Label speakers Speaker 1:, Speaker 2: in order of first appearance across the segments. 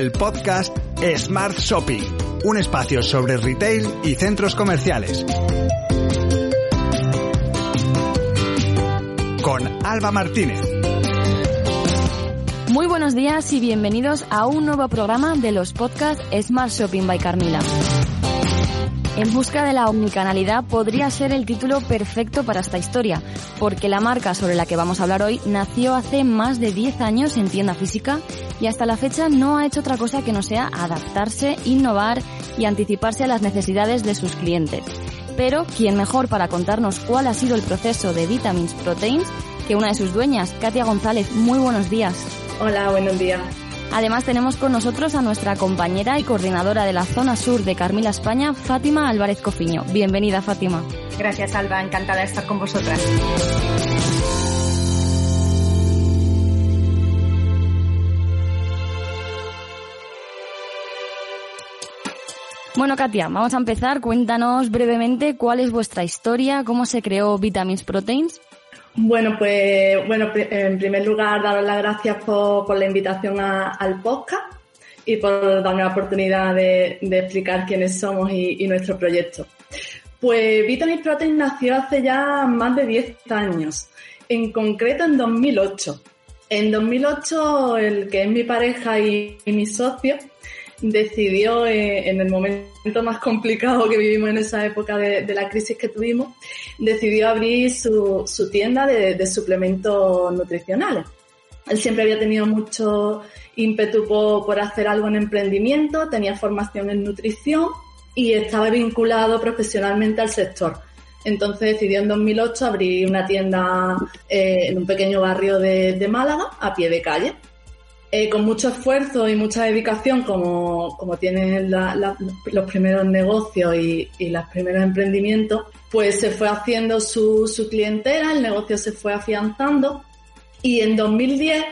Speaker 1: el podcast Smart Shopping, un espacio sobre retail y centros comerciales. Con Alba Martínez.
Speaker 2: Muy buenos días y bienvenidos a un nuevo programa de los podcasts Smart Shopping by Carmila. En busca de la omnicanalidad podría ser el título perfecto para esta historia, porque la marca sobre la que vamos a hablar hoy nació hace más de 10 años en tienda física y hasta la fecha no ha hecho otra cosa que no sea adaptarse, innovar y anticiparse a las necesidades de sus clientes. Pero, ¿quién mejor para contarnos cuál ha sido el proceso de Vitamins Proteins que una de sus dueñas, Katia González? Muy buenos días.
Speaker 3: Hola, buenos días.
Speaker 2: Además tenemos con nosotros a nuestra compañera y coordinadora de la zona sur de Carmila España, Fátima Álvarez Cofiño. Bienvenida, Fátima.
Speaker 4: Gracias, Alba. Encantada de estar con vosotras.
Speaker 2: Bueno, Katia, vamos a empezar. Cuéntanos brevemente cuál es vuestra historia, cómo se creó Vitamins Proteins.
Speaker 3: Bueno, pues bueno, en primer lugar, daros las gracias por, la invitación al podcast y por darme la oportunidad de, explicar quiénes somos y, nuestro proyecto. Pues Vitamins Proteins nació hace ya más de 10 años, en concreto en 2008. En 2008, el que es mi pareja y mi socio, decidió eh, en el momento más complicado que vivimos en esa época de, la crisis que tuvimos, decidió abrir su, su tienda de, suplementos nutricionales. Él siempre había tenido mucho ímpetu por, hacer algo en emprendimiento, tenía formación en nutrición y estaba vinculado profesionalmente al sector. Entonces decidió en 2008 abrir una tienda eh, en un pequeño barrio de Málaga, a pie de calle. Eh, con mucho esfuerzo y mucha dedicación, como, como tienen los primeros negocios y, los primeros emprendimientos, pues se fue haciendo su, su clientela, el negocio se fue afianzando y en 2010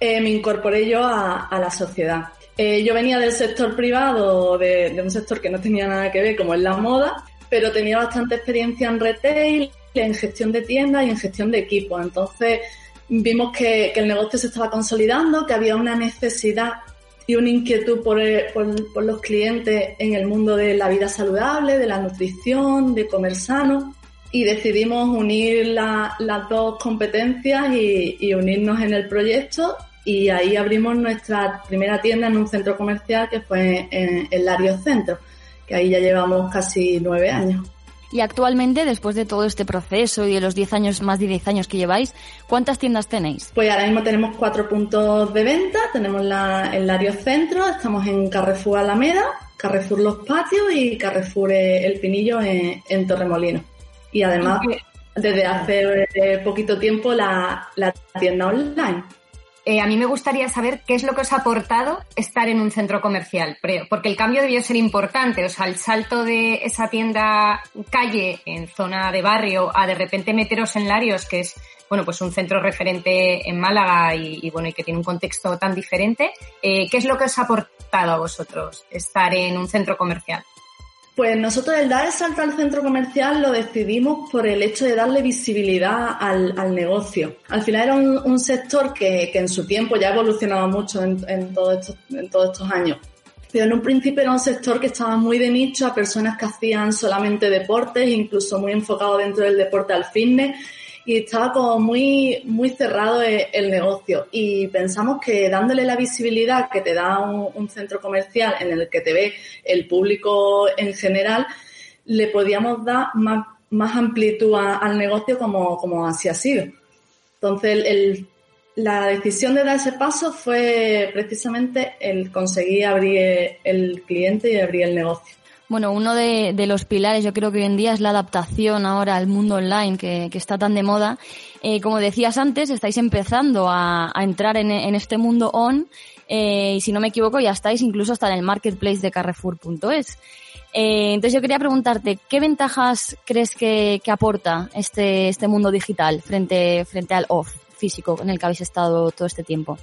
Speaker 3: eh, me incorporé yo a, la sociedad. Eh, yo venía del sector privado, de, de un sector que no tenía nada que ver, como es la moda, pero tenía bastante experiencia en retail, en gestión de tiendas y en gestión de equipos. Entonces, vimos que, el negocio se estaba consolidando, que había una necesidad y una inquietud por, eh, los clientes en el mundo de la vida saludable, de la nutrición, de comer sano. Y decidimos unir las dos competencias y, unirnos en el proyecto y ahí abrimos nuestra primera tienda en un centro comercial que fue en el Lario Centro, que ahí ya llevamos casi nueve años.
Speaker 2: Y actualmente, después de todo este proceso y de los 10 años, más de 10 años que lleváis, ¿cuántas tiendas tenéis?
Speaker 3: Pues ahora mismo tenemos cuatro puntos de venta. Tenemos la, el Lario Centro, estamos en Carrefour Alameda, Carrefour Los Patios y Carrefour eh, El Pinillo en, en Torremolino. Y además, desde hace eh, poquito tiempo, la, la tienda online.
Speaker 4: Eh, a mí me gustaría saber qué es lo que os ha aportado estar en un centro comercial, porque el cambio debió ser importante, o sea, el salto de esa tienda calle en zona de barrio a de repente meteros en Larios, que es bueno, pues un centro referente en Málaga y, bueno, y que tiene un contexto tan diferente. Eh, ¿Qué es lo que os ha aportado a vosotros estar en un centro comercial?
Speaker 3: Pues nosotros el dar el salto al centro comercial lo decidimos por el hecho de darle visibilidad al, negocio. Al final era un, sector que, en su tiempo ya ha evolucionado mucho en, en todos estos años. Pero en un principio era un sector que estaba muy de nicho a personas que hacían solamente deportes, incluso muy enfocado dentro del deporte al fitness y estaba como muy, muy cerrado e, el, negocio. Y pensamos que dándole la visibilidad que te da un, centro comercial en el que te ve el público en general, le podíamos dar más, amplitud al negocio como, como así ha sido. Entonces, el, la decisión de dar ese paso fue precisamente el conseguir abrir el cliente y abrir el negocio.
Speaker 2: Bueno, uno de, los pilares yo creo que hoy en día es la adaptación ahora al mundo online que, está tan de moda. Eh, como decías antes, estáis empezando a, entrar en, este mundo on eh, y si no me equivoco ya estáis incluso hasta en el marketplace de Carrefour.es. Eh, entonces yo quería preguntarte, ¿qué ventajas crees que, aporta este, este mundo digital frente, frente al off físico en el que habéis estado todo este tiempo?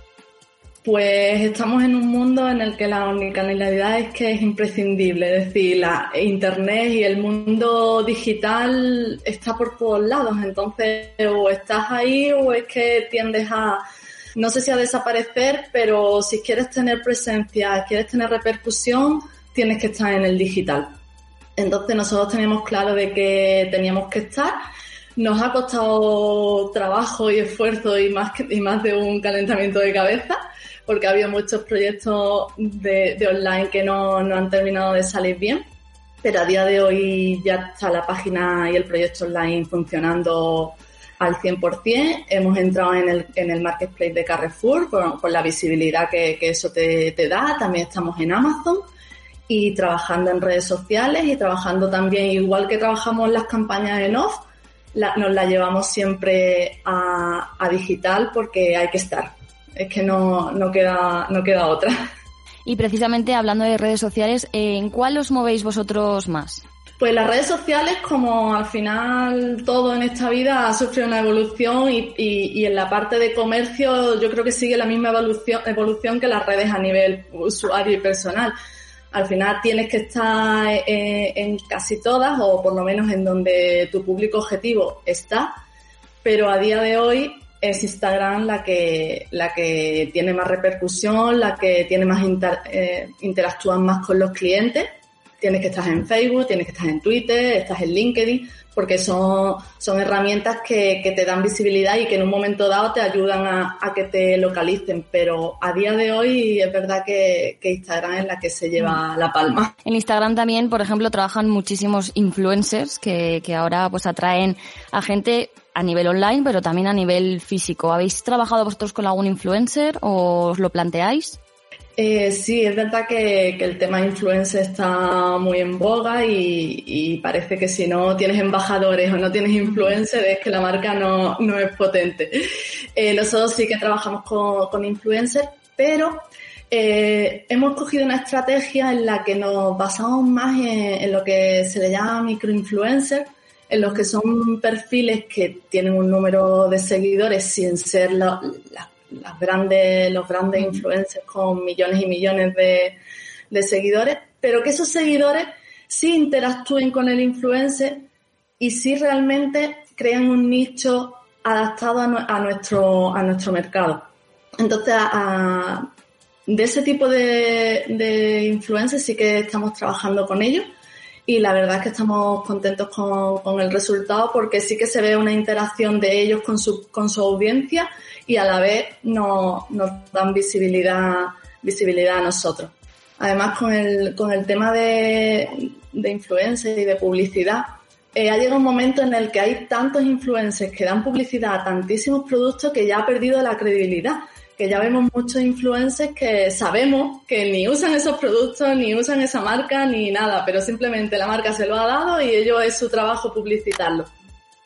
Speaker 3: Pues estamos en un mundo en el que la omnicanalidad es que es imprescindible, es decir, la internet y el mundo digital está por todos lados, entonces o estás ahí o es que tiendes a, no sé si a desaparecer, pero si quieres tener presencia, quieres tener repercusión, tienes que estar en el digital. Entonces nosotros teníamos claro de que teníamos que estar. Nos ha costado trabajo y esfuerzo y más, y más de un calentamiento de cabeza, porque ha habido muchos proyectos de, online que no, no han terminado de salir bien pero a día de hoy ya está la página y el proyecto online funcionando al 100%. Hemos entrado en el, en el marketplace de Carrefour con, la visibilidad que, eso te, da. También estamos en Amazon y trabajando en redes sociales y trabajando también, igual que trabajamos las campañas en off, nos la llevamos siempre a, digital porque hay que estar. Es que no, no, queda, no queda otra.
Speaker 2: Y precisamente hablando de redes sociales, ¿en cuál os movéis vosotros más?
Speaker 3: Pues las redes sociales, como al final todo en esta vida ha sufrido una evolución y, en la parte de comercio yo creo que sigue la misma evolución, evolución que las redes a nivel usuario y personal. Al final tienes que estar eh, en casi todas o por lo menos en donde tu público objetivo está, pero a día de hoy es Instagram la que, la que tiene más repercusión, la que tiene más eh, interactúan más con los clientes. Tienes que estar en Facebook, tienes que estar en Twitter, estás en LinkedIn, porque son, son herramientas que, que te dan visibilidad y que en un momento dado te ayudan a, a, que te localicen. Pero a día de hoy es verdad que, que Instagram es la que se lleva la palma.
Speaker 2: En Instagram también, por ejemplo, trabajan muchísimos influencers que, que ahora pues atraen a gente a nivel online, pero también a nivel físico. ¿Habéis trabajado vosotros con algún influencer o os lo planteáis?
Speaker 3: Eh, sí, es verdad que, el tema influencer está muy en boga y, parece que si no tienes embajadores o no tienes influencers es que la marca no, es potente. Eh, nosotros sí que trabajamos con, influencers, pero eh, hemos cogido una estrategia en la que nos basamos más en, en lo que se le llama microinfluencer, en los que son perfiles que tienen un número de seguidores sin ser las grandes, los grandes influencers con millones y millones de, seguidores, pero que esos seguidores sí interactúen con el influencer y sí realmente crean un nicho adaptado a, nuestro, a nuestro mercado. Entonces, de ese tipo de, de influencers sí que estamos trabajando con ellos y la verdad es que estamos contentos con, el resultado porque sí que se ve una interacción de ellos con su, con su audiencia y a la vez nos, dan visibilidad, visibilidad a nosotros. Además, con el, con el tema de, de influencers y de publicidad, eh, ha llegado un momento en el que hay tantos influencers que dan publicidad a tantísimos productos que ya ha perdido la credibilidad que ya vemos muchos influencers que sabemos que ni usan esos productos, ni usan esa marca, ni nada, pero simplemente la marca se lo ha dado y ellos es su trabajo publicitarlo.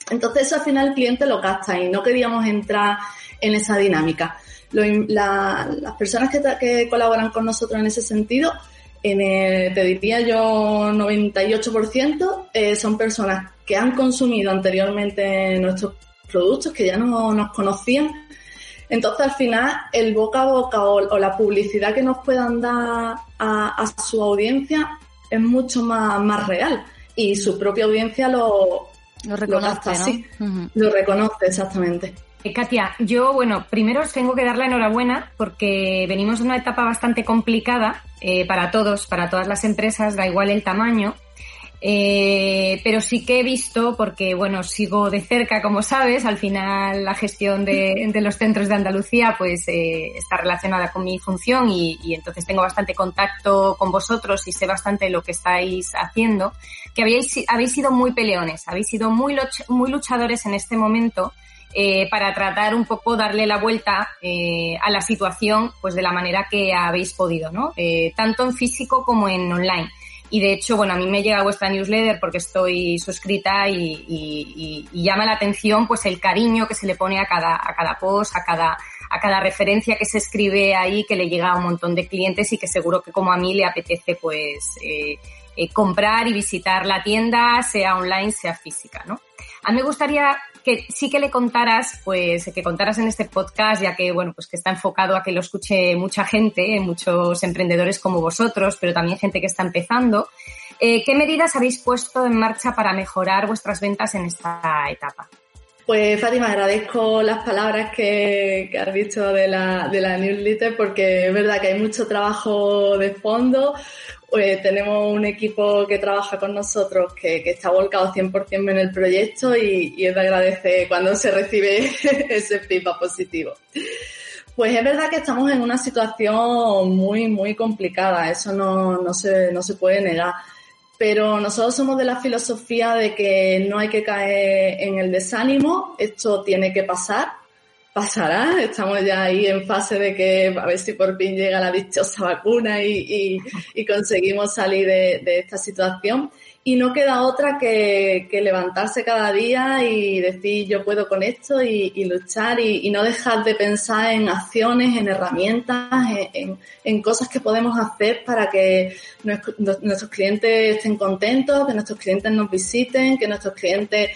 Speaker 3: Entonces eso al final el cliente lo gasta y no queríamos entrar en esa dinámica. las personas que, colaboran con nosotros en ese sentido, en te diría yo 98%, eh, son personas que han consumido anteriormente nuestros productos, que ya no nos conocían entonces, al final, el boca a boca o, la publicidad que nos puedan dar a, su audiencia es mucho más, más real y su propia audiencia lo,
Speaker 2: lo reconoce, así.
Speaker 3: Lo reconoce, exactamente.
Speaker 4: Eh, Katia, yo, bueno, primero os tengo que dar la enhorabuena porque venimos de una etapa bastante complicada eh, para todos, para todas las empresas, da igual el tamaño, eh, pero sí que he visto, porque bueno, sigo de cerca, como sabes, al final la gestión de, los centros de Andalucía pues eh, está relacionada con mi función y, entonces tengo bastante contacto con vosotros y sé bastante lo que estáis haciendo, que habéis, habéis sido muy peleones, habéis sido muy, muy luchadores en este momento eh, para tratar un poco darle la vuelta eh, a la situación pues de la manera que habéis podido, ¿no? Tanto en físico como en online. Y de hecho, bueno, a mí me llega vuestra newsletter porque estoy suscrita y, llama la atención pues el cariño que se le pone a cada, a cada post, a cada, a cada referencia que se escribe ahí, que le llega a un montón de clientes y que seguro que como a mí le apetece pues eh, eh, comprar y visitar la tienda, sea online, sea física, ¿no? A mí me gustaría que sí que le contaras, pues, que contaras en este podcast, ya que, bueno, pues que está enfocado a que lo escuche mucha gente, muchos emprendedores como vosotros, pero también gente que está empezando. Eh, ¿Qué medidas habéis puesto en marcha para mejorar vuestras ventas en esta etapa?
Speaker 3: Pues Fátima, agradezco las palabras que, has dicho de la, de la newsletter porque es verdad que hay mucho trabajo de fondo. Pues tenemos un equipo que trabaja con nosotros que, que está volcado 100% en el proyecto y, es de agradecer cuando se recibe ese feedback positivo. Pues es verdad que estamos en una situación muy, muy complicada, eso no, no, se, no se puede negar pero nosotros somos de la filosofía de que no hay que caer en el desánimo, esto tiene que pasar, pasará, estamos ya ahí en fase de que a ver si por fin llega la dichosa vacuna y, conseguimos salir de esta situación y no queda otra que, levantarse cada día y decir yo puedo con esto y, luchar y, no dejar de pensar en acciones, en herramientas, en, cosas que podemos hacer para que nuestros clientes estén contentos, que nuestros clientes nos visiten, que nuestros clientes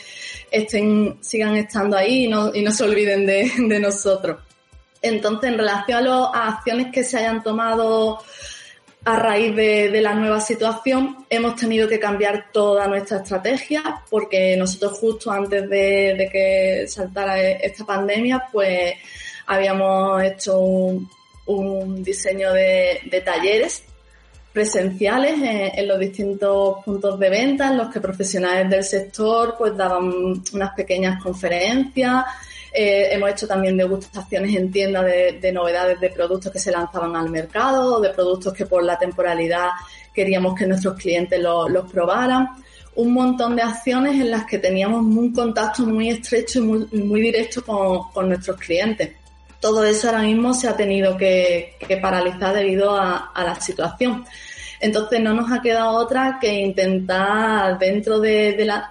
Speaker 3: estén, sigan estando ahí y no, y no se olviden de, de nosotros. Entonces, en relación a, las acciones que se hayan tomado a raíz de, la nueva situación hemos tenido que cambiar toda nuestra estrategia porque nosotros justo antes de, que saltara e, esta pandemia pues habíamos hecho un, diseño de, talleres presenciales en, los distintos puntos de venta en los que profesionales del sector pues daban unas pequeñas conferencias eh, hemos hecho también degustaciones en tiendas de, novedades de productos que se lanzaban al mercado o de productos que por la temporalidad queríamos que nuestros clientes los probaran. Un montón de acciones en las que teníamos un contacto muy estrecho y muy, directo con, nuestros clientes. Todo eso ahora mismo se ha tenido que, paralizar debido a, la situación. Entonces no nos ha quedado otra que intentar dentro de, la,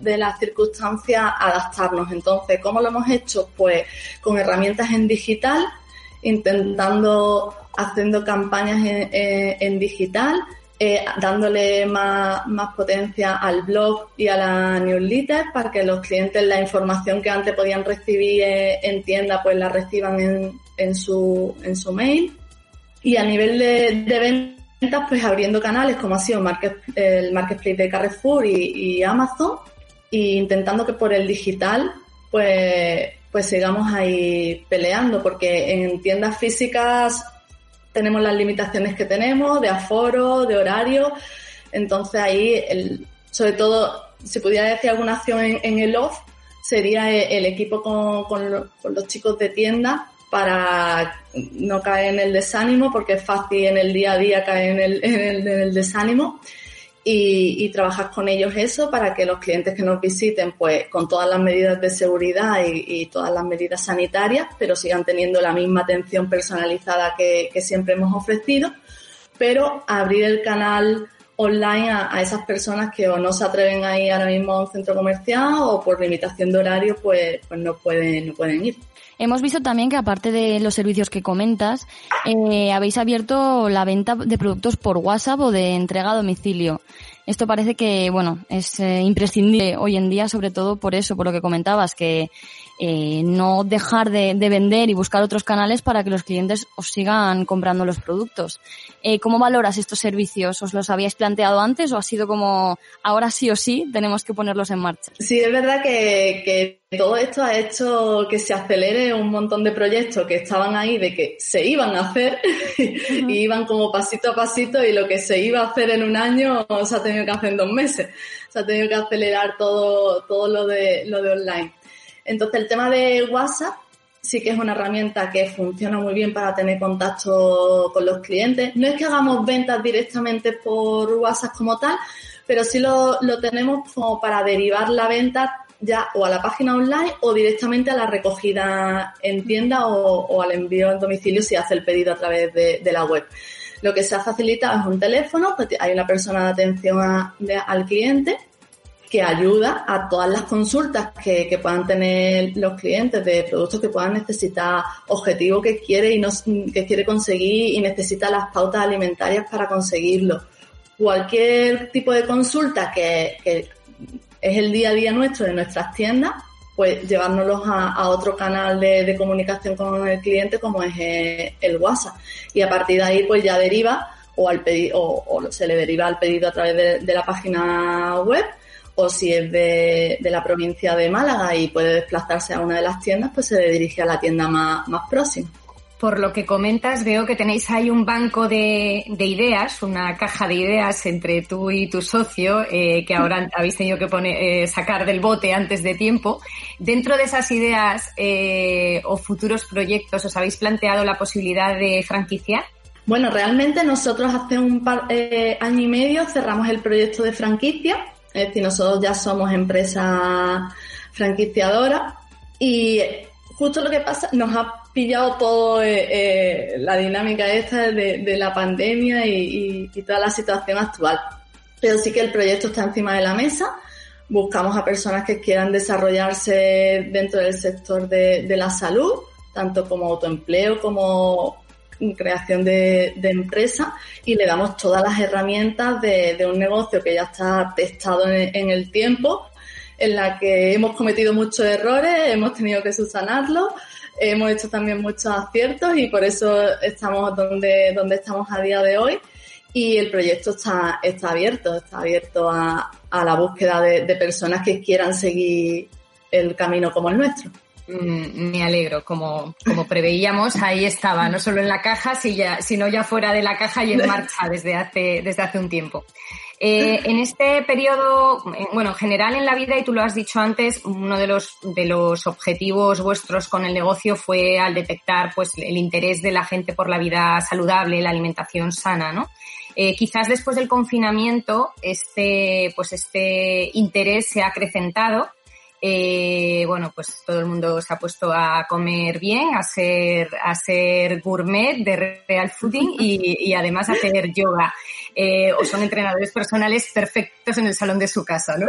Speaker 3: de las circunstancias adaptarnos. Entonces, ¿cómo lo hemos hecho? Pues con herramientas en digital, intentando, haciendo campañas en, digital, eh, dándole más, potencia al blog y a la newsletter para que los clientes la información que antes podían recibir en tienda pues la reciban en, en, su, en su mail. Y a nivel de, ventas, pues abriendo canales como ha sido el Marketplace de Carrefour y Amazon, y intentando que por el digital pues, pues sigamos ahí peleando, porque en tiendas físicas tenemos las limitaciones que tenemos de aforo, de horario, entonces ahí, el, sobre todo, si pudiera decir alguna acción en, el off, sería el, equipo con, con, los chicos de tienda para no caer en el desánimo, porque es fácil en el día a día caer en el, en el desánimo y, trabajar con ellos eso para que los clientes que nos visiten, pues con todas las medidas de seguridad y, todas las medidas sanitarias, pero sigan teniendo la misma atención personalizada que, siempre hemos ofrecido, pero abrir el canal online a, esas personas que o no se atreven a ir ahora mismo a un centro comercial o por limitación de horario, pues, pues no pueden, no pueden ir.
Speaker 2: Hemos visto también que aparte de los servicios que comentas, eh, habéis abierto la venta de productos por WhatsApp o de entrega a domicilio. Esto parece que, bueno, es eh, imprescindible hoy en día, sobre todo por eso, por lo que comentabas, que eh, no dejar de, vender y buscar otros canales para que los clientes os sigan comprando los productos. Eh, ¿Cómo valoras estos servicios? ¿Os los habíais planteado antes o ha sido como ahora sí o sí tenemos que ponerlos en marcha?
Speaker 3: Sí, es verdad que, que todo esto ha hecho que se acelere un montón de proyectos que estaban ahí de que se iban a hacer y iban como pasito a pasito y lo que se iba a hacer en un año se ha tenido que hacer en dos meses. Se ha tenido que acelerar todo, todo lo de, lo de online. Entonces, el tema de WhatsApp sí que es una herramienta que funciona muy bien para tener contacto con los clientes. No es que hagamos ventas directamente por WhatsApp como tal, pero sí lo, tenemos como para derivar la venta ya o a la página online o directamente a la recogida en tienda o, al envío en domicilio si hace el pedido a través de, la web. Lo que se ha facilitado es un teléfono, pues hay una persona de atención al cliente que ayuda a todas las consultas que, puedan tener los clientes de productos que puedan necesitar, objetivo que quiere y no, que quiere conseguir y necesita las pautas alimentarias para conseguirlo. Cualquier tipo de consulta que, es el día a día nuestro de nuestras tiendas, pues llevárnoslos a, otro canal de, comunicación con el cliente como es eh, el WhatsApp. Y a partir de ahí pues ya deriva o al pedido, o, se le deriva al pedido a través de la página web o si es de, la provincia de Málaga y puede desplazarse a una de las tiendas, pues se dirige a la tienda más, más próxima.
Speaker 4: Por lo que comentas, veo que tenéis ahí un banco de, ideas, una caja de ideas entre tú y tu socio, eh, que ahora habéis tenido que poner, eh, sacar del bote antes de tiempo. Dentro de esas ideas eh, o futuros proyectos, ¿os habéis planteado la posibilidad de franquiciar?
Speaker 3: Bueno, realmente nosotros hace un par, año y medio cerramos el proyecto de franquicia, es decir, nosotros ya somos empresa franquiciadora y justo lo que pasa, nos ha pillado todo eh, eh, la dinámica esta de, la pandemia y, toda la situación actual. Pero sí que el proyecto está encima de la mesa. Buscamos a personas que quieran desarrollarse dentro del sector de, la salud, tanto como autoempleo como creación de, empresa y le damos todas las herramientas de, un negocio que ya está testado en el tiempo en la que hemos cometido muchos errores, hemos tenido que subsanarlos, hemos hecho también muchos aciertos y por eso estamos donde, donde estamos a día de hoy. Y el proyecto está, está abierto, está abierto a, la búsqueda de, personas que quieran seguir el camino como el nuestro.
Speaker 4: Mm, me alegro, como, como preveíamos, ahí estaba, no solo en la caja, sino ya fuera de la caja y en marcha desde hace, desde hace un tiempo. Eh, en este periodo, eh, bueno, en general en la vida, y tú lo has dicho antes, uno de los, de los objetivos vuestros con el negocio fue al detectar pues, el interés de la gente por la vida saludable, la alimentación sana, ¿no? Eh, quizás después del confinamiento este, pues este interés se ha acrecentado eh, bueno, pues todo el mundo se ha puesto a comer bien, a ser, a ser gourmet de real fooding y, además a hacer yoga. Eh, o son entrenadores personales perfectos en el salón de su casa, ¿no?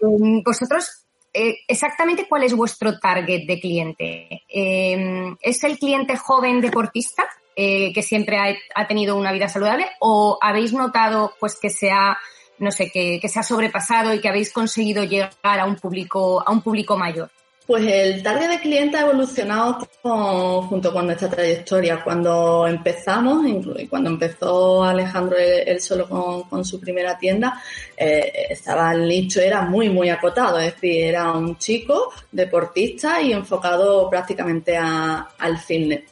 Speaker 4: Mm, vosotros, eh, exactamente cuál es vuestro target de cliente. ¿Es el cliente joven deportista? que siempre ha, ha, tenido una vida saludable o habéis notado pues que se ha no sé, que, se ha sobrepasado y que habéis conseguido llegar a un público, a un público mayor?
Speaker 3: Pues el target de cliente ha evolucionado junto con nuestra trayectoria. Cuando empezamos, cuando empezó Alejandro él, solo con, su primera tienda, eh, estaba el nicho era muy muy acotado, es decir, era un chico deportista y enfocado prácticamente al fitness.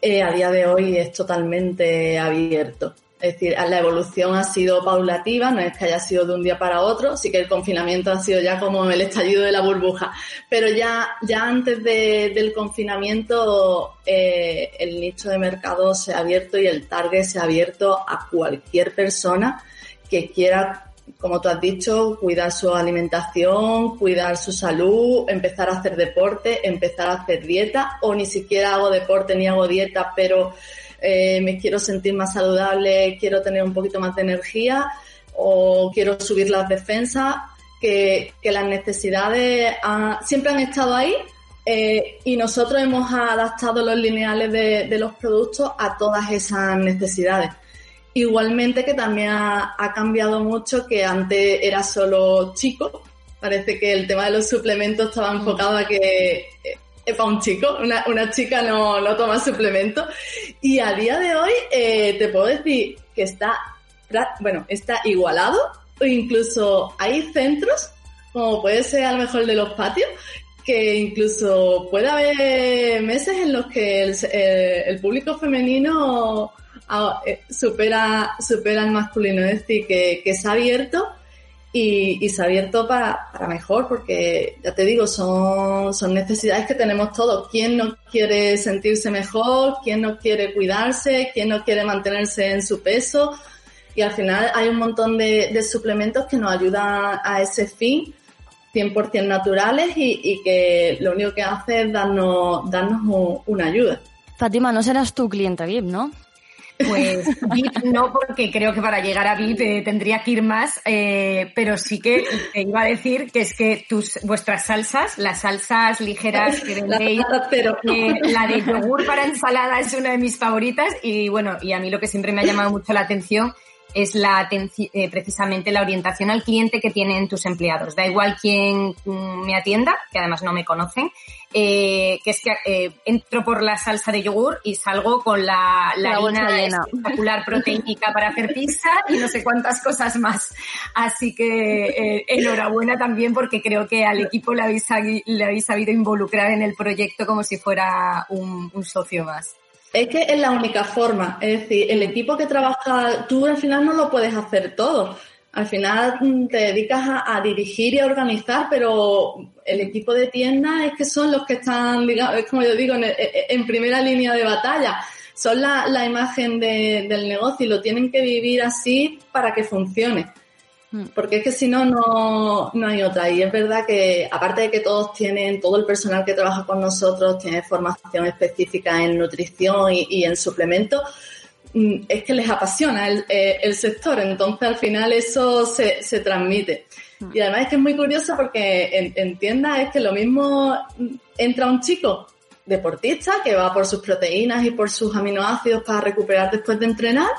Speaker 3: Eh, a día de hoy es totalmente abierto. Es decir, la evolución ha sido paulativa, no es que haya sido de un día para otro, sí que el confinamiento ha sido ya como el estallido de la burbuja, pero ya, ya antes del confinamiento eh, el nicho de mercado se ha abierto y el target se ha abierto a cualquier persona que quiera, como tú has dicho, cuidar su alimentación, cuidar su salud, empezar a hacer deporte, empezar a hacer dieta o ni siquiera hago deporte ni hago dieta, pero eh, me quiero sentir más saludable, quiero tener un poquito más de energía o quiero subir las defensas, que, las necesidades siempre han estado ahí eh, y nosotros hemos adaptado los lineales de, los productos a todas esas necesidades. Igualmente que también ha, cambiado mucho, que antes era solo chico. Parece que el tema de los suplementos estaba enfocado a que es para un chico, una, chica no, no, toma suplemento. Y a día de hoy eh, te puedo decir que está, bueno, está igualado o incluso hay centros, como puede ser a lo mejor el de los patios, que incluso puede haber meses en los que el, eh, el público femenino ah, eh, supera, supera al masculino, es decir, que, que se ha abierto y, se ha abierto para, mejor, porque ya te digo, son, son necesidades que tenemos todos. ¿Quién no quiere sentirse mejor? ¿Quién no quiere cuidarse? ¿Quién no quiere mantenerse en su peso? Y al final hay un montón de, suplementos que nos ayudan a ese fin, 100% naturales y, que lo único que hace es darnos, darnos una ayuda.
Speaker 2: Fátima, no serás tu clienta VIP, ¿no?
Speaker 4: Pues VIP no, porque creo que para llegar a VIP eh, tendría que ir más, eh, pero sí que te iba a decir que es que tus vuestras salsas, las salsas ligeras que vendéis, pero eh, la de yogur para ensalada es una de mis favoritas y bueno, y a mí lo que siempre me ha llamado mucho la atención es la eh, precisamente la orientación al cliente que tienen tus empleados. Da igual quién mm, me atienda, que además no me conocen, eh, que es que eh, entro por la salsa de yogur y salgo con la, la, harina espectacular proteínica para hacer pizza y no sé cuántas cosas más. Así que eh, enhorabuena también porque creo que al equipo le habéis, le habéis sabido involucrar en el proyecto como si fuera un, un socio más.
Speaker 3: Es que es la única forma. Es decir, el equipo que trabaja, tú al final no lo puedes hacer todo. Al final te dedicas a, dirigir y a organizar, pero el equipo de tienda es que son los que están, digamos, como yo digo, en, primera línea de batalla. Son la, imagen del negocio y lo tienen que vivir así para que funcione. Mm. Porque es que si no, no, hay otra. Y es verdad que, aparte de que todos tienen, todo el personal que trabaja con nosotros tiene formación específica en nutrición y, en suplementos, es que les apasiona eh, el, sector. Entonces, al final, eso se, se, transmite. Mm. Y además es que es muy curioso porque en, tiendas es que lo mismo entra un chico deportista que va por sus proteínas y por sus aminoácidos para recuperar después de entrenar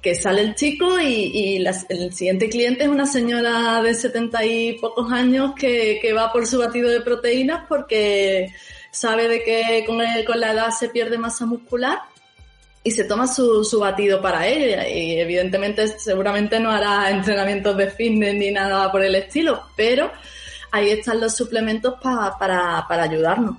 Speaker 3: que sale el chico y, el siguiente cliente es una señora de setenta y pocos años que, va por su batido de proteínas porque sabe de que con, la edad se pierde masa muscular y se toma su, batido para ella y evidentemente seguramente no hará entrenamientos de fitness ni nada por el estilo, pero ahí están los suplementos para, para ayudarnos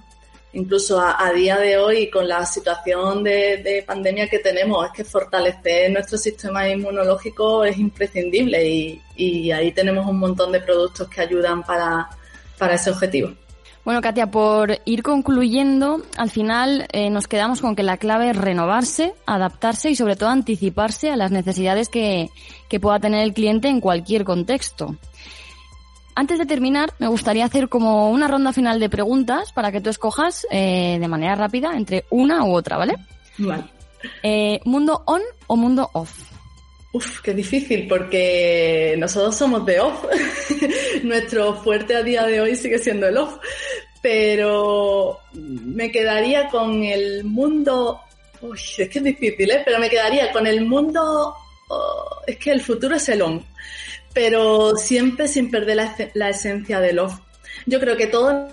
Speaker 3: incluso a, día de hoy con la situación de, pandemia que tenemos, es que fortalecer nuestro sistema inmunológico es imprescindible y, ahí tenemos un montón de productos que ayudan para, ese objetivo.
Speaker 2: Bueno, Katia, por ir concluyendo, al final eh, nos quedamos con que la clave es renovarse, adaptarse y sobre todo anticiparse a las necesidades que pueda tener el cliente en cualquier contexto. Antes de terminar, me gustaría hacer como una ronda final de preguntas para que tú escojas eh, de manera rápida entre una u otra, ¿vale?
Speaker 3: Vale.
Speaker 2: Eh, ¿Mundo on o mundo off?
Speaker 3: Uf, qué difícil, porque nosotros somos de off. Nuestro fuerte a día de hoy sigue siendo el off. Pero me quedaría con el mundo. Uy, es que es difícil, ¿eh? Pero me quedaría con el mundo. Oh, es que el futuro es el on pero siempre sin perder la, esencia del off. Yo creo que todo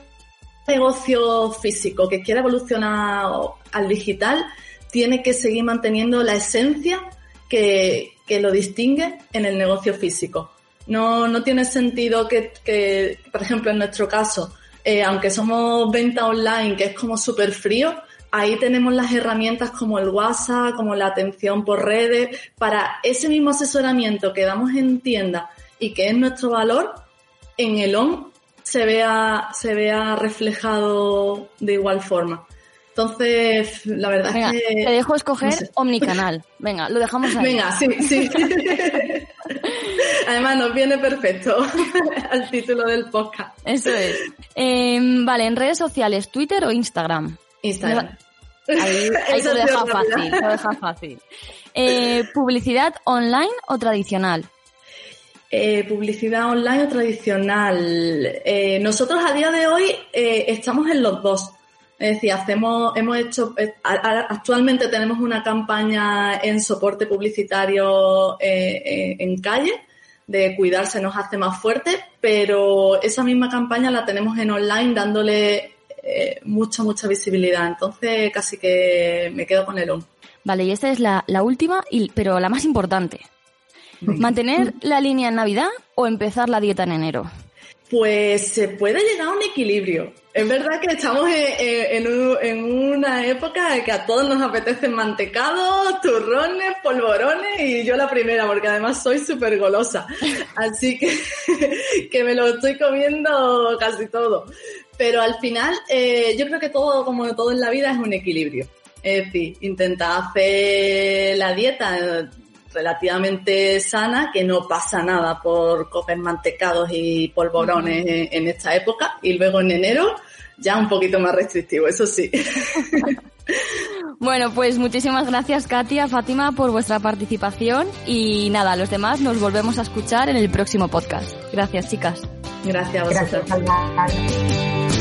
Speaker 3: negocio físico que quiera evolucionar al digital tiene que seguir manteniendo la esencia que, lo distingue en el negocio físico. No, no tiene sentido que, por ejemplo, en nuestro caso, eh, aunque somos venta online, que es como súper frío, ahí tenemos las herramientas como el WhatsApp, como la atención por redes, para ese mismo asesoramiento que damos en tienda y que es nuestro valor, en el ON se vea, se vea reflejado de igual forma. Entonces, la verdad
Speaker 2: es
Speaker 3: que...
Speaker 2: Te dejo escoger omnicanal. Venga, lo dejamos ahí.
Speaker 3: Venga, sí, sí. Además, nos viene perfecto al título del podcast.
Speaker 2: Eso es. Em, vale, en redes sociales, Twitter o Instagram.
Speaker 3: Instagram.
Speaker 2: Ahí, ahí te deja fácil, te deja fácil. Eh, ¿Publicidad online o tradicional?
Speaker 3: Eh, publicidad online o tradicional. Eh, nosotros a día de hoy estamos en los dos. Es decir, hacemos, hemos hecho, actualmente tenemos una campaña en soporte publicitario en calle de cuidarse nos hace más fuerte, pero esa misma campaña la tenemos en online dándole eh, mucha, mucha visibilidad. Entonces casi que me quedo con el on.
Speaker 2: Vale, y esta es la, última, y, pero la más importante. ¿Mantener la línea en Navidad o empezar la dieta en enero?
Speaker 3: Pues se puede llegar a un equilibrio. Es verdad que estamos en, una época en que a todos nos apetecen mantecados, turrones, polvorones y yo la primera, porque además soy súper golosa. Así que, que me lo estoy comiendo casi todo. Pero al final, eh, yo creo que todo, como todo en la vida, es un equilibrio. Es decir, intentar hacer la dieta relativamente sana, que no pasa nada por comer mantecados y polvorones en, esta época, y luego en enero ya un poquito más restrictivo, eso sí.
Speaker 2: Bueno, pues muchísimas gracias Katia, Fátima, por vuestra participación y nada, los demás nos volvemos a escuchar en el próximo podcast. Gracias, chicas.
Speaker 3: Gracias a vosotros.